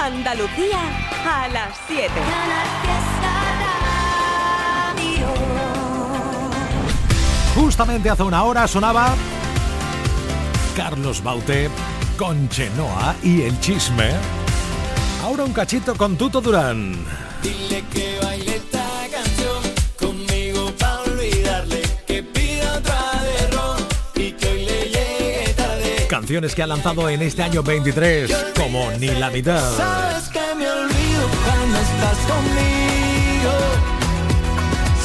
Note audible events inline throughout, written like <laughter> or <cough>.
Andalucía a las 7. Justamente hace una hora sonaba Carlos Baute con Chenoa y el chisme. Ahora un cachito con Tuto Durán. Dile que baile Canciones que ha lanzado en este año 23 como ni la mitad. Sabes que me olvido cuando estás conmigo.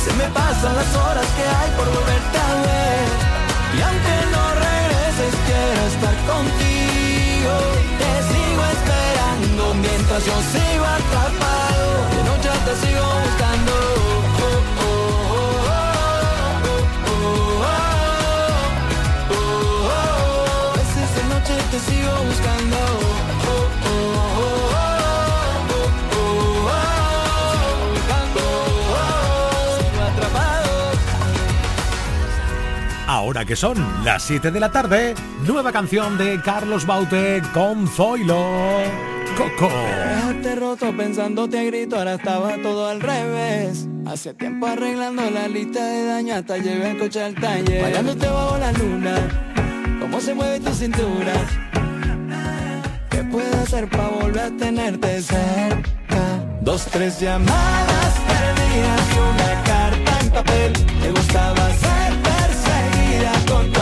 Se me pasan las horas que hay por volverte a ver. Y aunque no regreses, quiero estar contigo. Te sigo esperando mientras yo sigo atrapado. De noche te sigo buscando. Noche te sigo buscando. Oh, oh, oh. Ahora que son las 7 de la tarde, nueva canción de Carlos Baute con Zoilo. Coco. Dejarte roto pensándote a grito, ahora estaba todo al revés. Hace tiempo arreglando la lista de daño hasta llevé el coche al taller. Bailándote bajo la luna, cómo se mueve tu cintura. ¿Qué puedo hacer para volver a tenerte cerca? Dos, tres llamadas perdidas y una carta en papel. Te gustaba ser perseguida con tu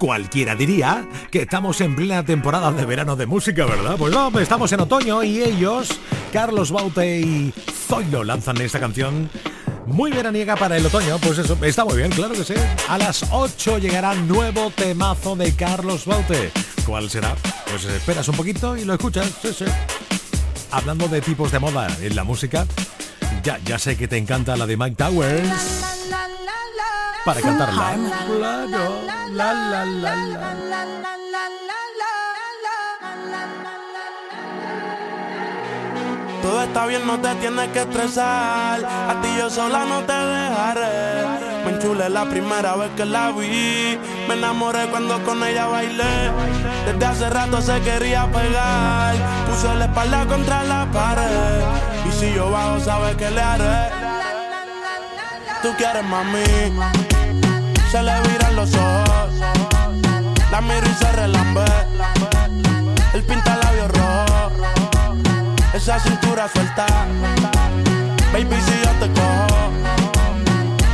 Cualquiera diría que estamos en plena temporada de verano de música, ¿verdad? Pues no, estamos en otoño y ellos, Carlos Baute y Zoilo, lanzan esta canción muy veraniega para el otoño. Pues eso, está muy bien, claro que sí. A las 8 llegará nuevo temazo de Carlos Baute. ¿Cuál será? Pues esperas un poquito y lo escuchas. Sí, sí. Hablando de tipos de moda en la música, ya, ya sé que te encanta la de Mike Towers. Para cantarla. Claro. La, la, la, la. Todo está bien, no te tienes que estresar. A ti yo sola no te dejaré. Me enchulé la primera vez que la vi. Me enamoré cuando con ella bailé. Desde hace rato se quería pegar. Puso la espalda contra la pared. Y si yo bajo, sabes que le haré. Tú quieres mami. Se le viran los ojos. La miro y se relambe. El pinta labios rojo. Esa cintura suelta. Baby, si yo te cojo,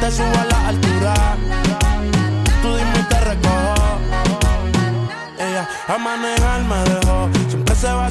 te subo a la altura. Tú dime y te recojo. Ella a manejar me dejó. Siempre se va a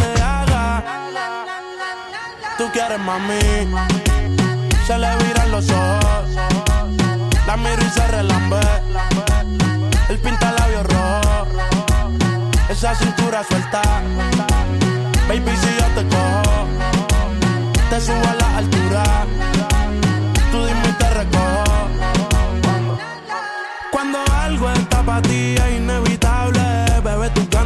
Tú quieres mami. Se le viran los ojos. La miro y se relambe. El pinta labios rojo. Esa cintura suelta. Baby, si yo te cojo, te subo a la altura. Tú dime y te recojo. Cuando algo está para ti es inevitable,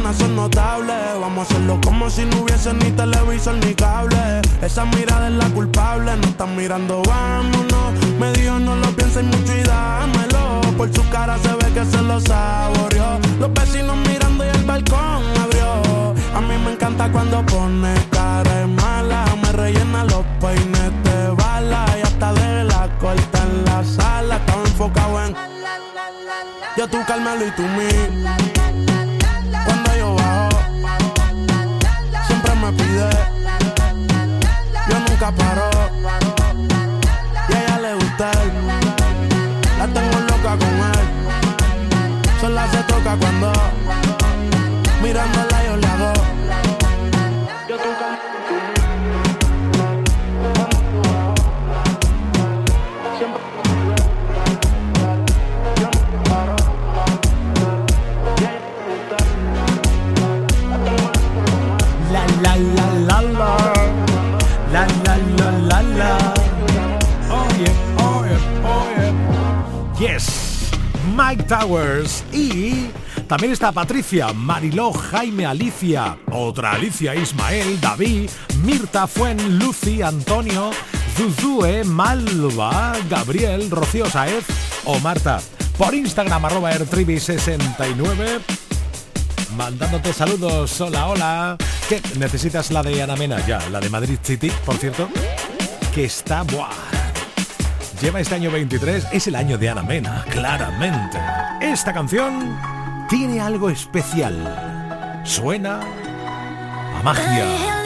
ganas son notables. Vamos a hacerlo como si no hubiese ni televisor ni cable. Esa mirada es la culpable, no están mirando, vámonos. Me dijo no lo pienses mucho y dámelo. Por su cara se ve que se lo saboreó. Los vecinos mirando y el balcón abrió. A mí me encanta cuando pone cara de mala. Me rellena los peines de bala. Y hasta de la corta en la sala. Estaba enfocado en yo tú Carmelo y tú mí. Nunca paro. Y a ella le gusta. La tengo loca con él. Sola se toca cuando Mike Towers y también está Patricia, Mariló, Jaime, Alicia, otra Alicia, Ismael, David, Mirta, Fuen, Lucy, Antonio, Zuzue, Malva, Gabriel, Rocío Saez o Marta. Por Instagram arroba ertribi69 mandándote saludos. Hola, hola. ¿Qué? ¿Necesitas la de Ana Mena? Ya, la de Madrid City, por cierto. Que está... ¡Buah! Lleva este año 23, es el año de Ana Mena, claramente. Esta canción tiene algo especial. Suena a magia.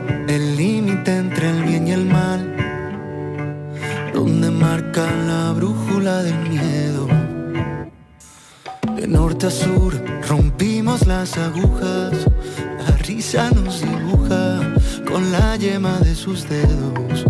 ¿Dónde marca la brújula del miedo? De norte a sur rompimos las agujas, la risa nos dibuja con la yema de sus dedos.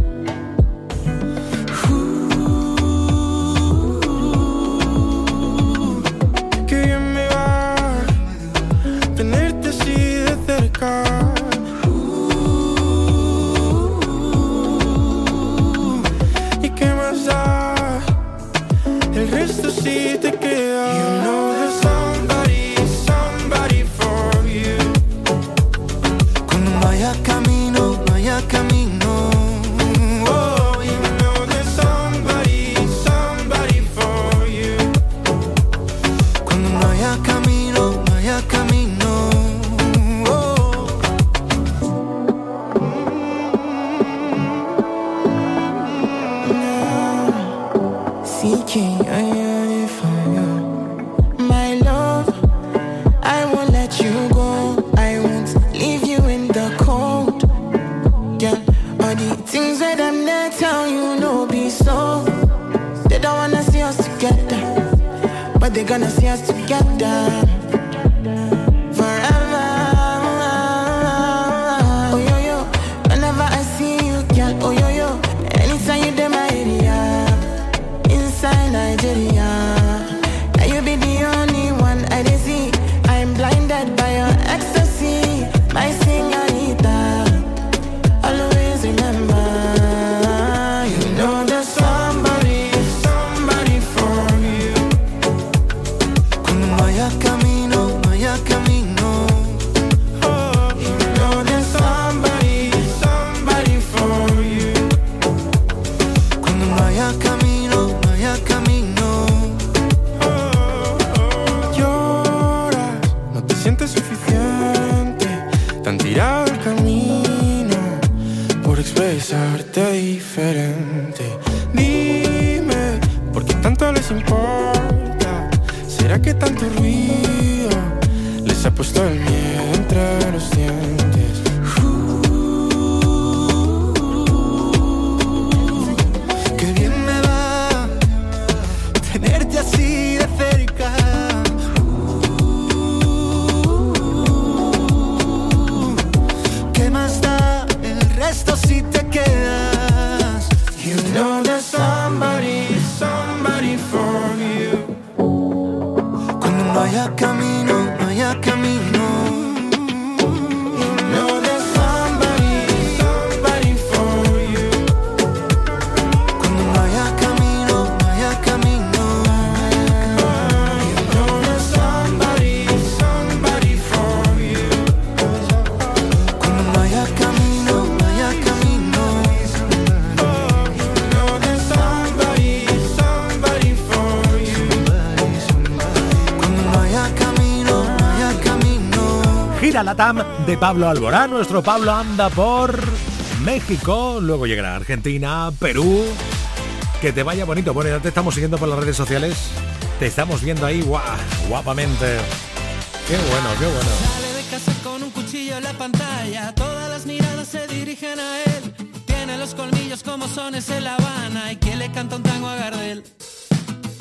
Dime, ¿por qué tanto les importa? ¿Será que tanto ruido les ha puesto el Gira la TAM de Pablo Alborán. Nuestro Pablo anda por México, luego llegará Argentina, Perú. Que te vaya bonito. Bueno, ya te estamos siguiendo por las redes sociales. Te estamos viendo ahí guau, guapamente. Qué bueno, qué bueno. Sale de casa con un cuchillo en la pantalla, todas las miradas se dirigen a él. Tiene los colmillos como sones en La Habana y que le canta un tango a Gardel.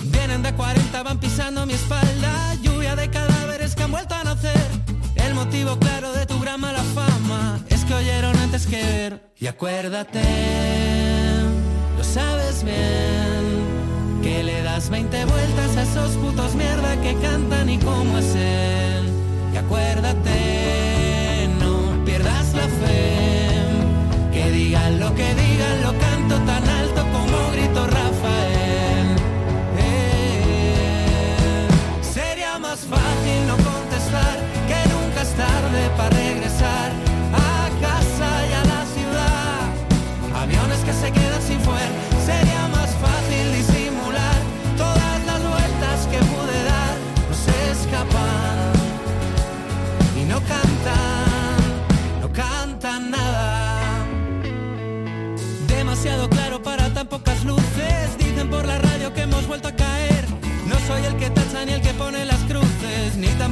Vienen de 40, van pisando mi espalda, lluvia de cadáveres que han vuelto a nacer. El motivo claro de tu gran mala fama es que oyeron antes que ver. Y acuérdate, lo sabes bien, que le das 20 vueltas a esos putos mierda que cantan y cómo es él. Y acuérdate, no pierdas la fe, que digan lo que digan, lo canto tan alto como grito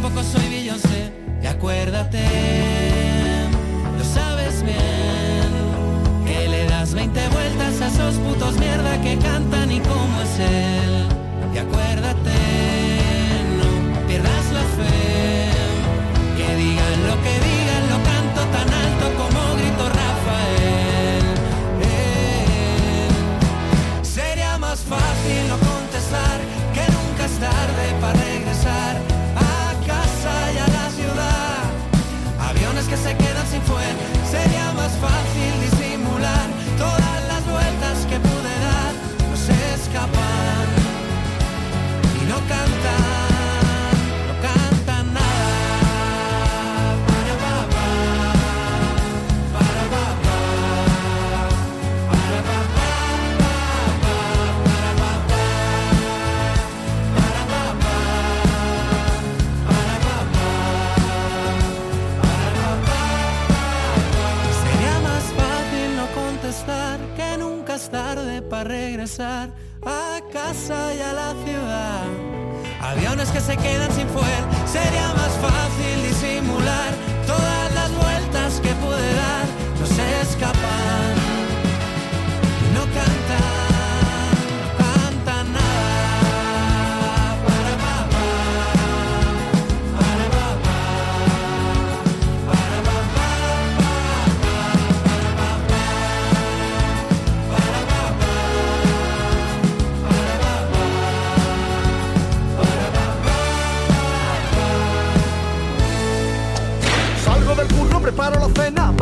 tampoco soy Beyoncé. Y acuérdate, lo sabes bien, que le das 20 vueltas a esos putos mierda que cantan y cómo es él. Y acuérdate, no pierdas la fe, que digan lo que digan, a casa y a la ciudad. Aviones que se quedan sin fuel, sería más fácil disimular todas las vueltas que pude dar. No se escapan,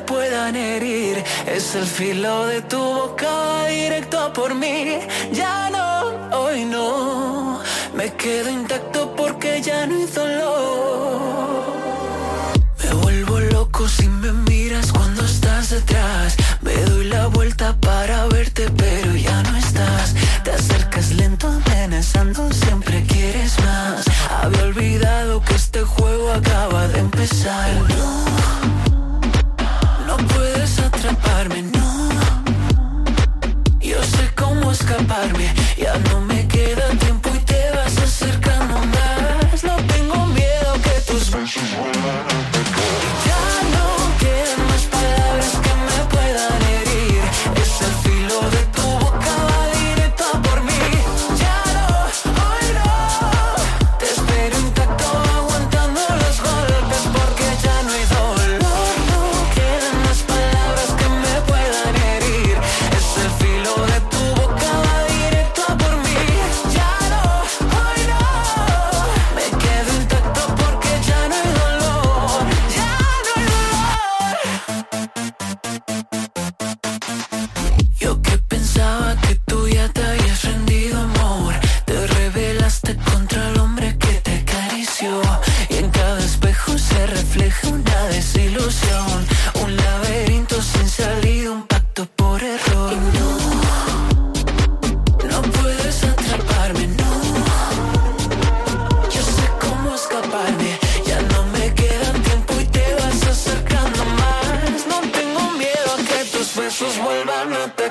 Puedan herir. Es el filo de tu boca directo a por mí. Ya no, hoy no. Me quedo intacto porque ya no hay dolor. Me vuelvo loco si me miras cuando estás detrás. Me doy la vuelta para verte, pero ya no estás. Te acercas lento, amenazando, siempre quieres más. Había olvidado que este juego acaba de empezar. Puedes atraparme, no. Yo sé cómo escaparme, ya no me no te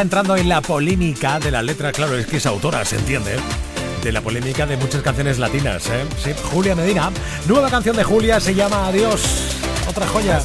entrando en la polémica de la letra, claro, es que es autora, se entiende, ¿eh? de la polémica de muchas canciones latinas, ¿eh? Sí, Julia Medina. Nueva canción de Julia se llama Adiós. Otra joya.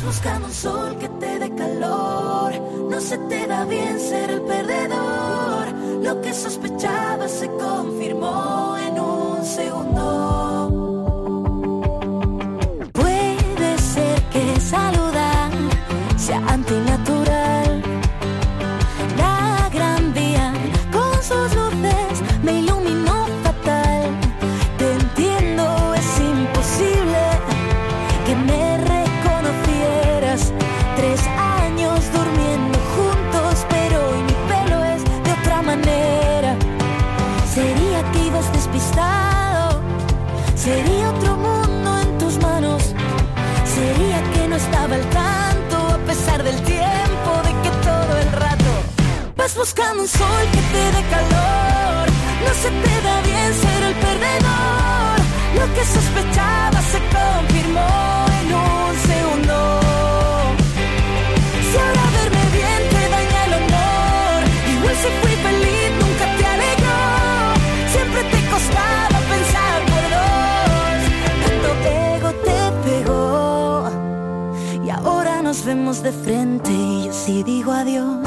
de frente y así digo adiós.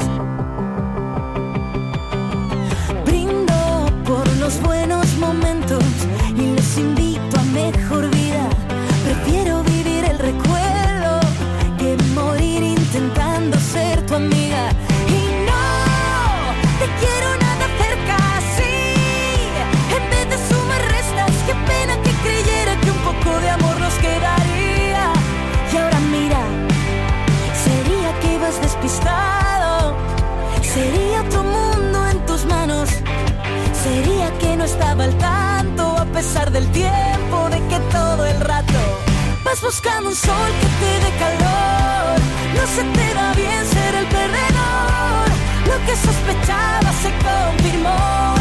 estaba al tanto a pesar del tiempo de que todo el rato vas buscando un sol que te dé calor. No se te da bien ser el perdedor. Lo que sospechaba se confirmó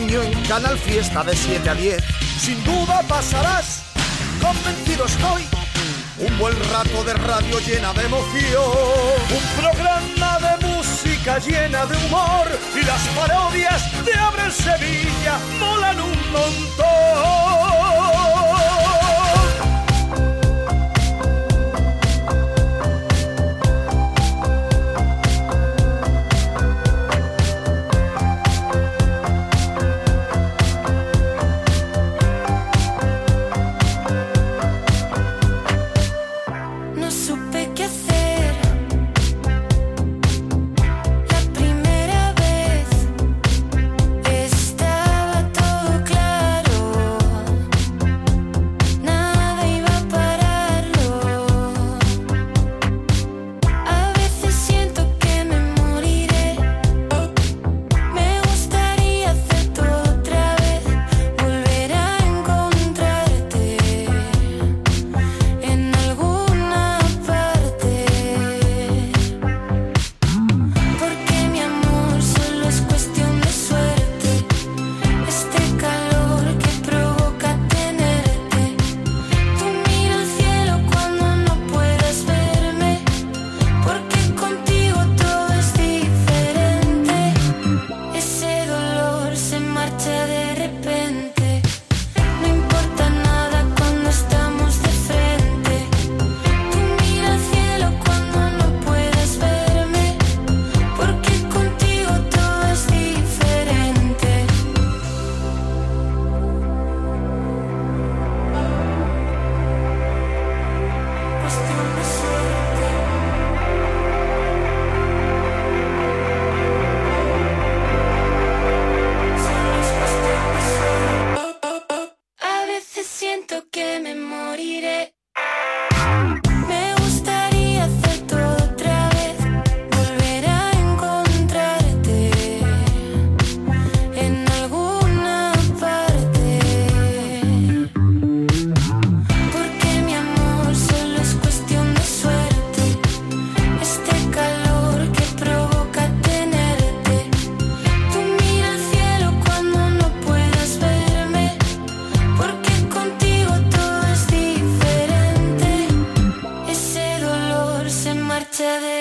niño en Canal Fiesta de 7 a 10. Sin duda pasarás, convencido estoy. Un buen rato de radio llena de emoción. Un programa de música llena de humor. Y las parodias de Abre Sevilla molan un montón.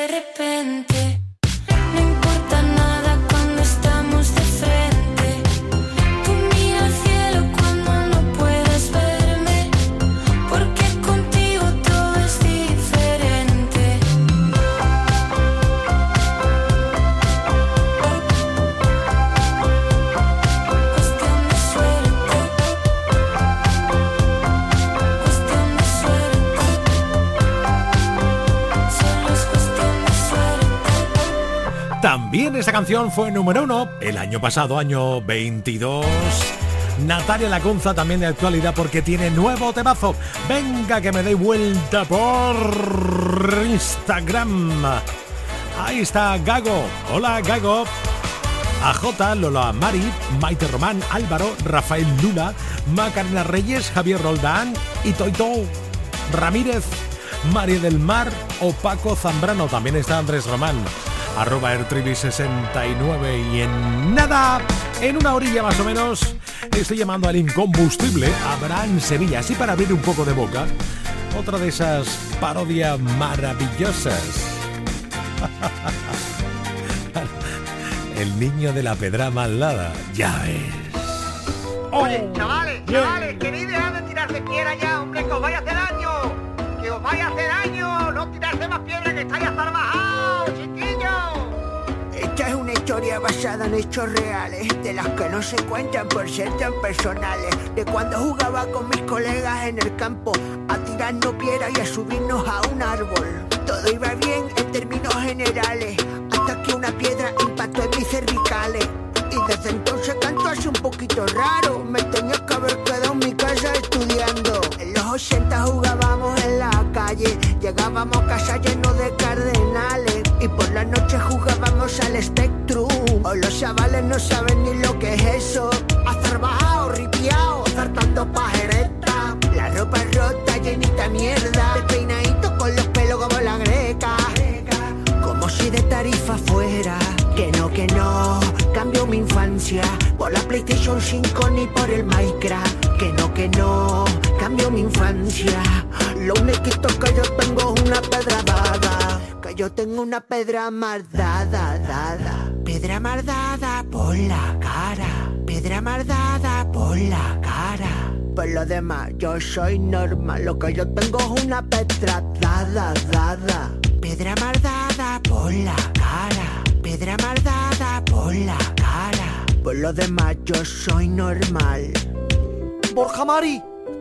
de repente. También esta canción fue número uno el año pasado, año 22. Natalia Lacunza también de actualidad porque tiene nuevo temazo. Venga que me dé vuelta por Instagram. Ahí está Gago. Hola Gago. AJ, Lola Mari, Maite Román, Álvaro, Rafael Lula, Macarena Reyes, Javier Roldán y Toito Ramírez, María del Mar o Paco Zambrano. También está Andrés Román arroba airtribi69 y en nada, en una orilla más o menos, estoy llamando al incombustible Abraham Sevilla, así para abrir un poco de boca, otra de esas parodias maravillosas. <laughs> El niño de la pedra maldada, ya ves. Oye, chavales, chavales, queréis dejar de tirarse piedra ya, hombre, que os vaya a hacer daño. Os no tirarse más piedra que estáis hasta bajados, esta es una historia basada en hechos reales, de las que no se cuentan por ser tan personales. De cuando jugaba con mis colegas en el campo, a tirarnos piedras y a subirnos a un árbol. Todo iba bien en términos generales, hasta que una piedra impactó en mis cervicales. Y desde entonces canto así un poquito raro, me tenía que infancia. Lo único que yo tengo es una pedrada yo tengo una pedra mardada, dada. Pedra mardada por la cara. Pedra mardada por la cara. Por lo demás, yo soy normal. Lo que yo tengo es una pedra dada, dada. Pedra mardada por la cara. Pedra mardada por la cara. Por lo demás, yo soy normal. Borja Mari,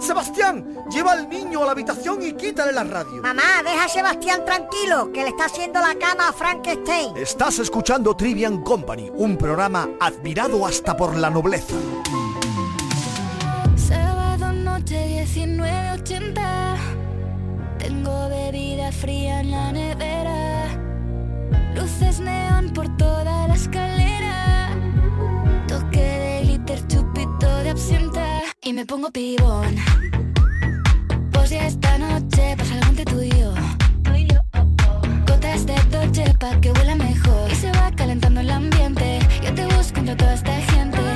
Sebastián, lleva al niño a la habitación y quítale la radio. Mamá, deja a Sebastián tranquilo, que le está haciendo la cama a Frankenstein. Estás escuchando Trivian Company, un programa admirado hasta por la nobleza. Sábado noche 19.80 Tengo bebida fría en la nevera Luces neón por toda la escalera y me pongo pibón. Pues ya esta noche pasa algo entre tú y yo. Gotas de Dolce pa' que huela mejor. Y se va calentando el ambiente. Yo te busco entre toda esta gente.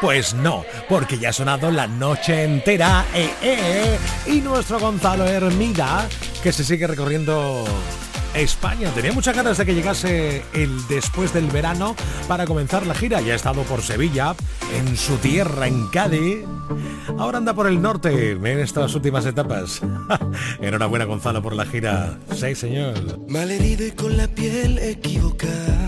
Pues no, porque ya ha sonado la noche entera. Eh, eh, y nuestro Gonzalo Hermida, que se sigue recorriendo España. Tenía muchas ganas de que llegase el después del verano para comenzar la gira. Ya ha estado por Sevilla, en su tierra, en Cádiz. Ahora anda por el norte en estas últimas etapas. <laughs> Enhorabuena Gonzalo por la gira. Sí, señor. Malherido con la piel equivocada.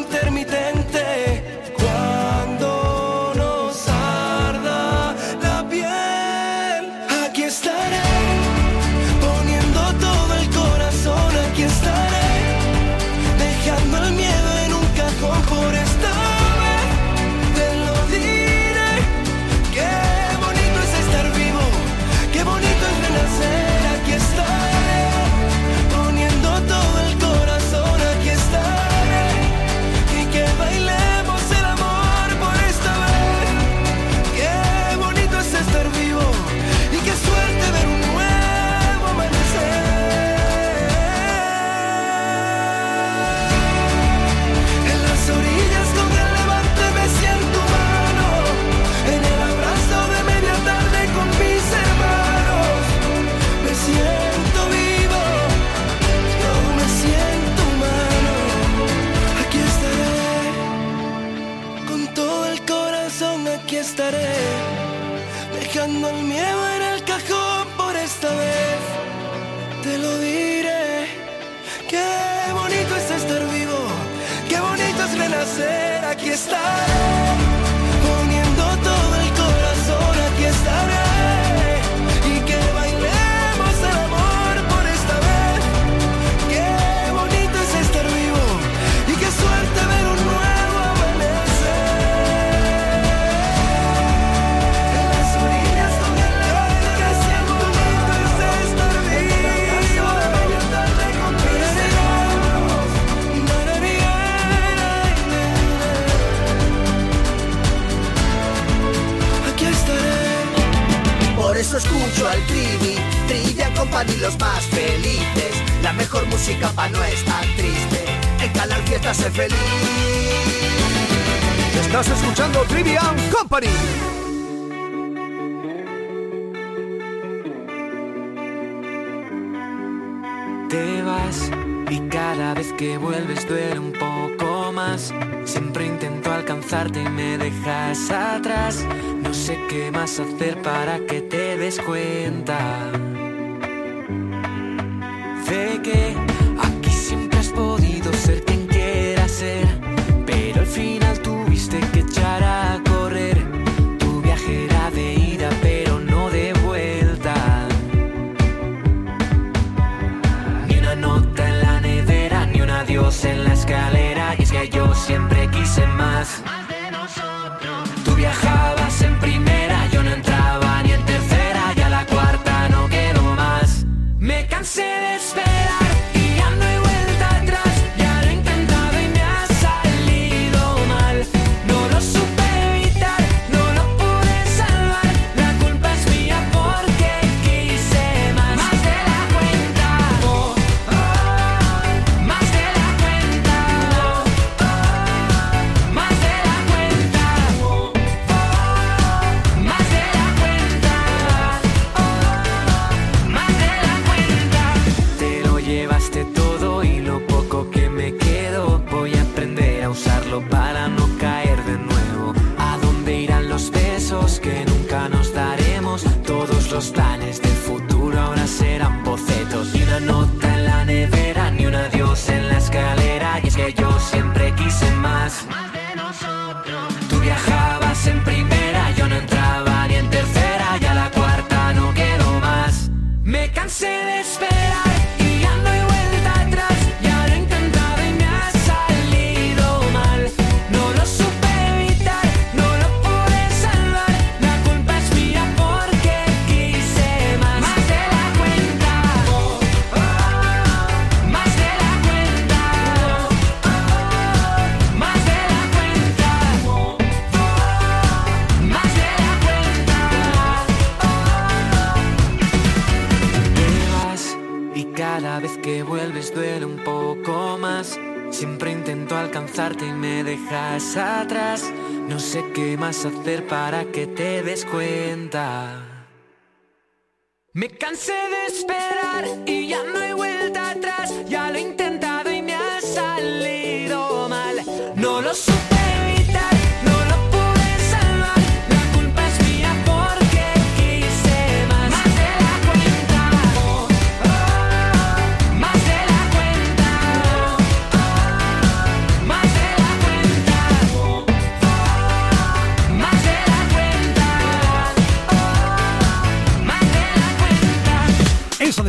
cansé de esperar y ya no hay vuelta atrás. Ya lo he intentado y me ha salido.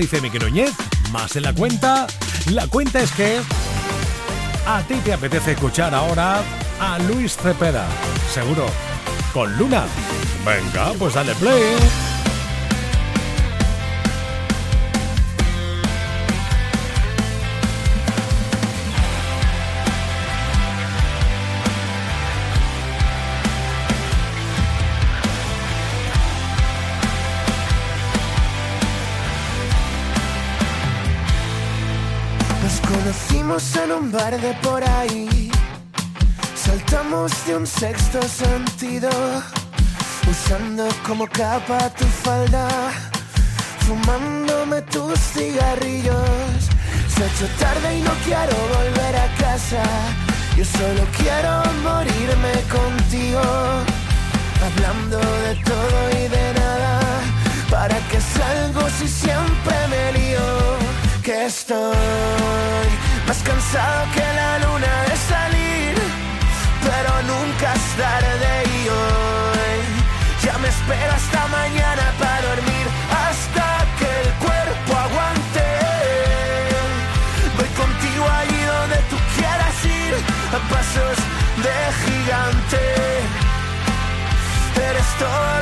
dice Miki Núñez, más en la cuenta. La cuenta es que a ti te apetece escuchar ahora a Luis Cepeda, seguro, con Luna. Venga, pues dale play. bombarde por ahí. Saltamos de un sexto sentido, usando como capa tu falda, fumándome tus cigarrillos. Se ha hecho tarde y no quiero volver a casa. Yo solo quiero morirme contigo, hablando de todo y de nada. ¿Para que salgo si siempre me lío? Que estoy más cansado que la luna de salir, pero nunca es tarde y hoy ya me espero hasta mañana para dormir, hasta que el cuerpo aguante. Voy contigo allí donde tú quieras ir, a pasos de gigante. Eres todo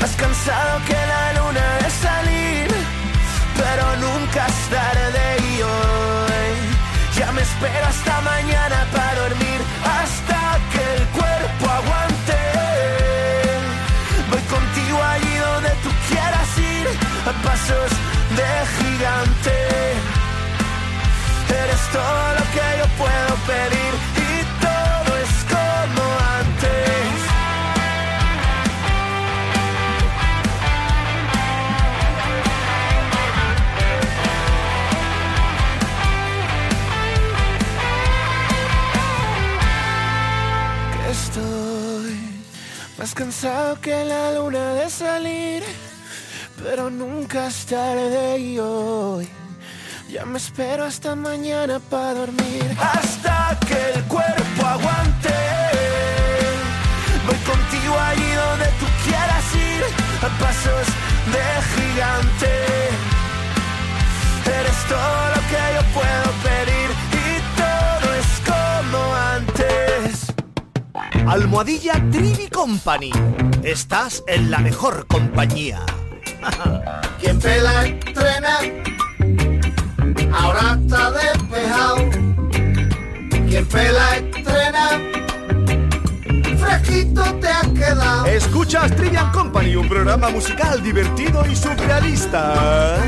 Más cansado que la luna de salir, pero nunca es tarde y hoy ya me espero hasta mañana para dormir, hasta que el cuerpo aguante. Voy contigo allí donde tú quieras ir, a pasos de gigante. Eres todo lo que yo puedo pedir más cansado que la luna de salir, pero nunca es tarde y hoy ya me espero hasta mañana para dormir, hasta que el cuerpo aguante. Voy contigo allí donde tú quieras ir, a pasos de gigante. Eres todo lo que yo puedo pedir Almohadilla Trivi Company. Estás en la mejor compañía. <laughs> Quien pela entrena, ahora está despejado. Quien pela entrena, fresquito te has quedado. Escuchas Trivian Company, un programa musical divertido y surrealista.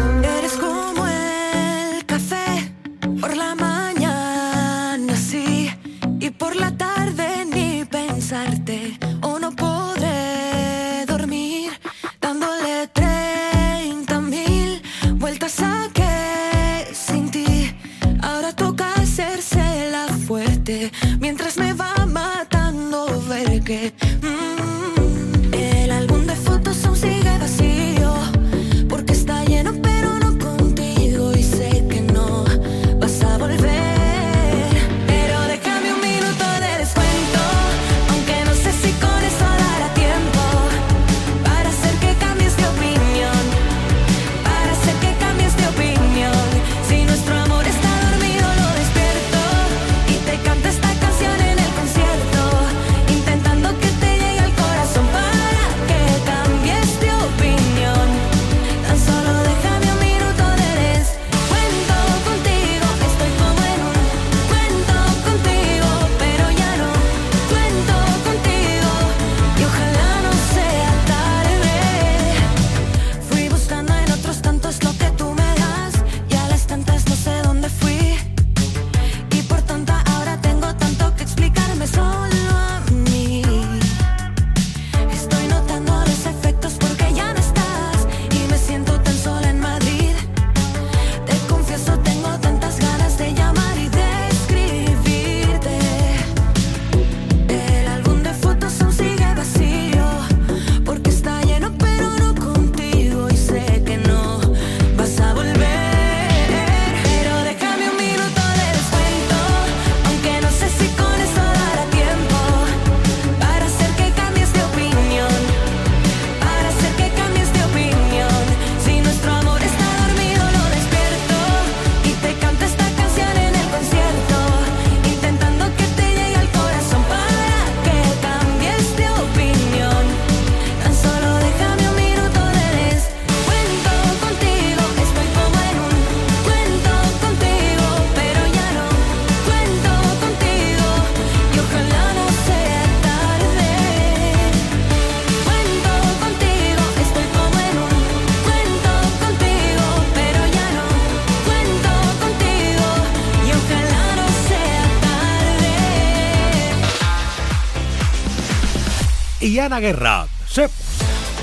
Guerra. Sí.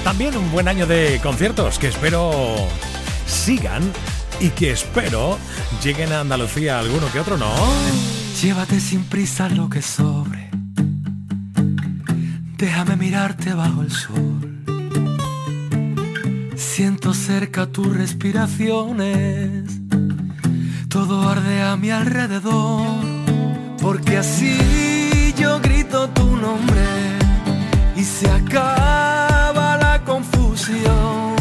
También un buen año de conciertos que espero sigan y que espero lleguen a Andalucía alguno que otro, ¿no? Llévate sin prisa lo que sobre. Déjame mirarte bajo el sol. Siento cerca tus respiraciones. Todo arde a mi alrededor. Porque así yo grito tu nombre se acaba la confusión,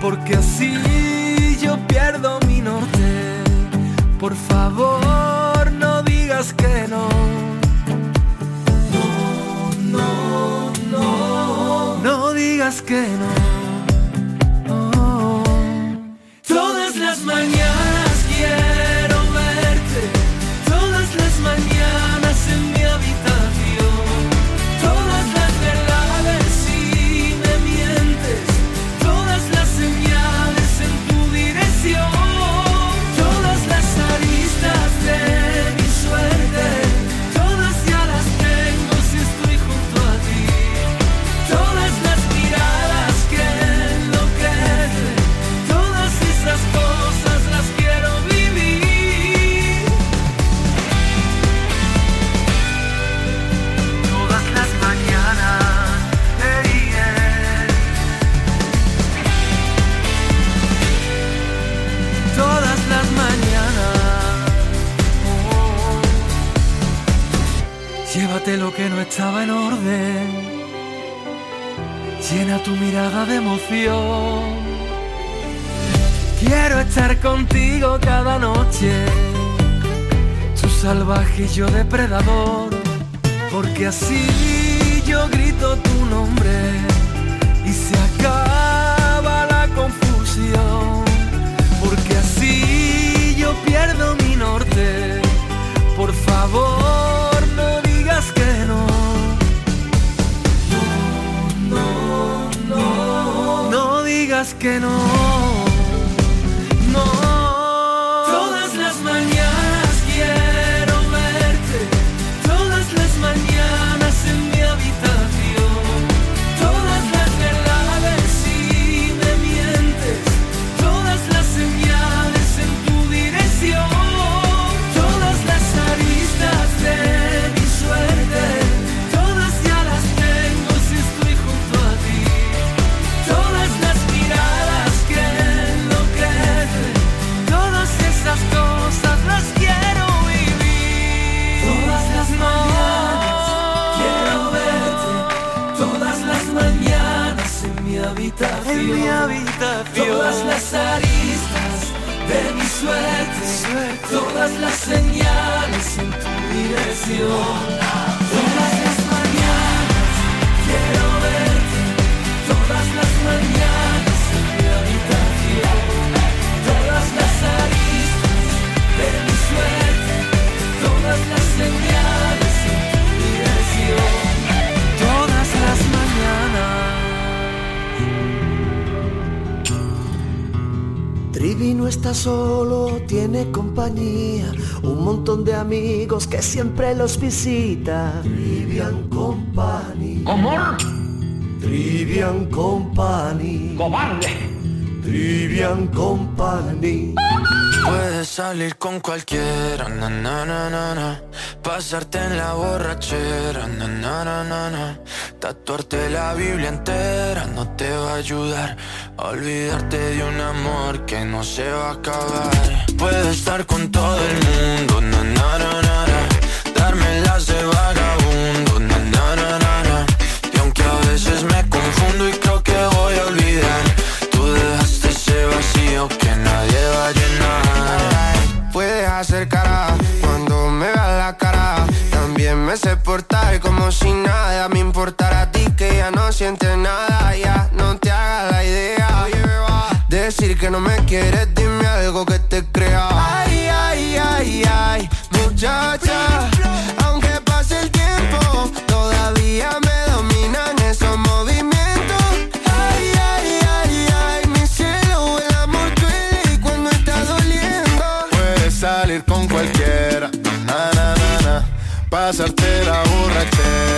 porque así yo pierdo mi norte. Por favor, no digas que no. No, no, no. No digas que no. Depredador. Amigos que siempre los visita. Trivian Company. ¿Cómo? Trivian Company. ¡Cobarde! Trivian Company. Puedes salir con cualquiera, na na na na na. Pasarte en la borrachera, na na na na na. Tatuarte la Biblia entera no te va a ayudar olvidarte de un amor que no se va a acabar. Puedes estar con todo el mundo, na na na na na. Darme las de vagabundo, na na na na na. Y aunque a veces me confundo y creo que voy a olvidar, tú dejaste ese vacío que nadie va a llenar. Puedes hacer cara cuando me veas la cara. También me sé portar como si nada me importara a ti que ya no sientes nada. Ya que no me quieres, dime algo que te crea. Ay, ay, ay, ay, muchacha. Aunque pase el tiempo, todavía me dominan esos movimientos. Ay, ay, ay, ay, mi cielo, el amor duele cuando está doliendo. Puedes salir con cualquiera, na na na na. Pasarte la borrachera,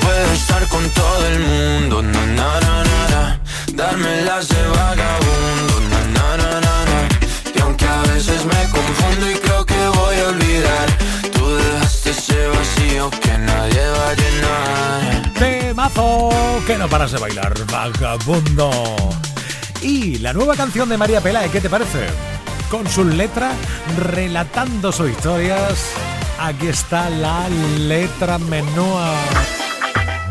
Puedo estar con todo el mundo, na na na na na. Darme las de vagabundo, na na na na na. Y aunque a veces me confundo y creo que voy a olvidar, tú dejaste ese vacío que nadie va a llenar. Temazo que no paras de bailar, vagabundo. Y la nueva canción de María Pelae, ¿qué te parece? Con sus letras relatando sus historias. Aquí está la letra menúa.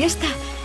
Fiesta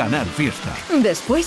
Canal Fiesta. Después,